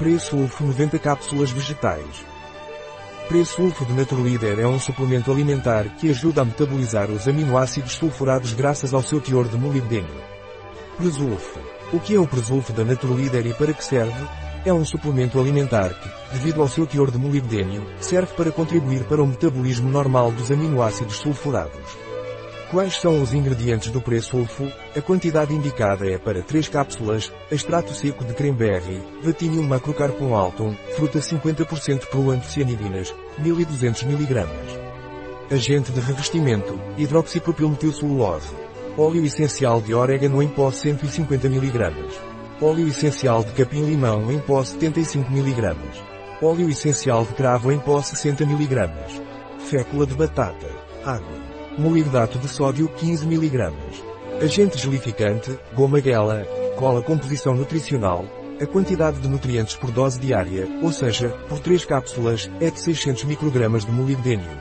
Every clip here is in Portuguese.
Pre-sulfo 90 cápsulas vegetais. Pre-sulfo de Naturleader é um suplemento alimentar que ajuda a metabolizar os aminoácidos sulfurados graças ao seu teor de molibdênio. Presulfo. O que é o presulfo da Naturleader e para que serve? É um suplemento alimentar que, devido ao seu teor de molibdênio, serve para contribuir para o metabolismo normal dos aminoácidos sulfurados. Quais são os ingredientes do pré-sulfo? A quantidade indicada é para 3 cápsulas, extrato seco de cranberry, Vatinium macrocarpon altum, fruta 50% pro antocianidinas, 1200 mg. Agente de revestimento, hidroxipropilmetilcelulose. Óleo essencial de orégano em pó 150 mg. Óleo essencial de capim-limão em pó 75 mg. Óleo essencial de cravo em pó 60 mg. Fécula de batata. Água. Molibdato de sódio 15 mg. Agente gelificante, goma gela, cola composição nutricional, a quantidade de nutrientes por dose diária, ou seja, por 3 cápsulas, é de 600 microgramas de molibdênio.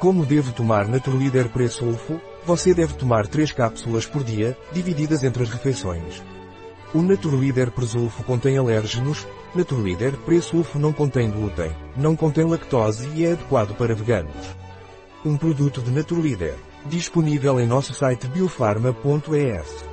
Como devo tomar Naturleader Pre-Sulfo? Você deve tomar 3 cápsulas por dia, divididas entre as refeições. O Naturleader Pre-Sulfo contém alérgenos, Naturleader Pre-Sulfo não contém glúten, não contém lactose e é adequado para veganos. Um produto de Naturleader. Disponível em nosso site biofarma.es.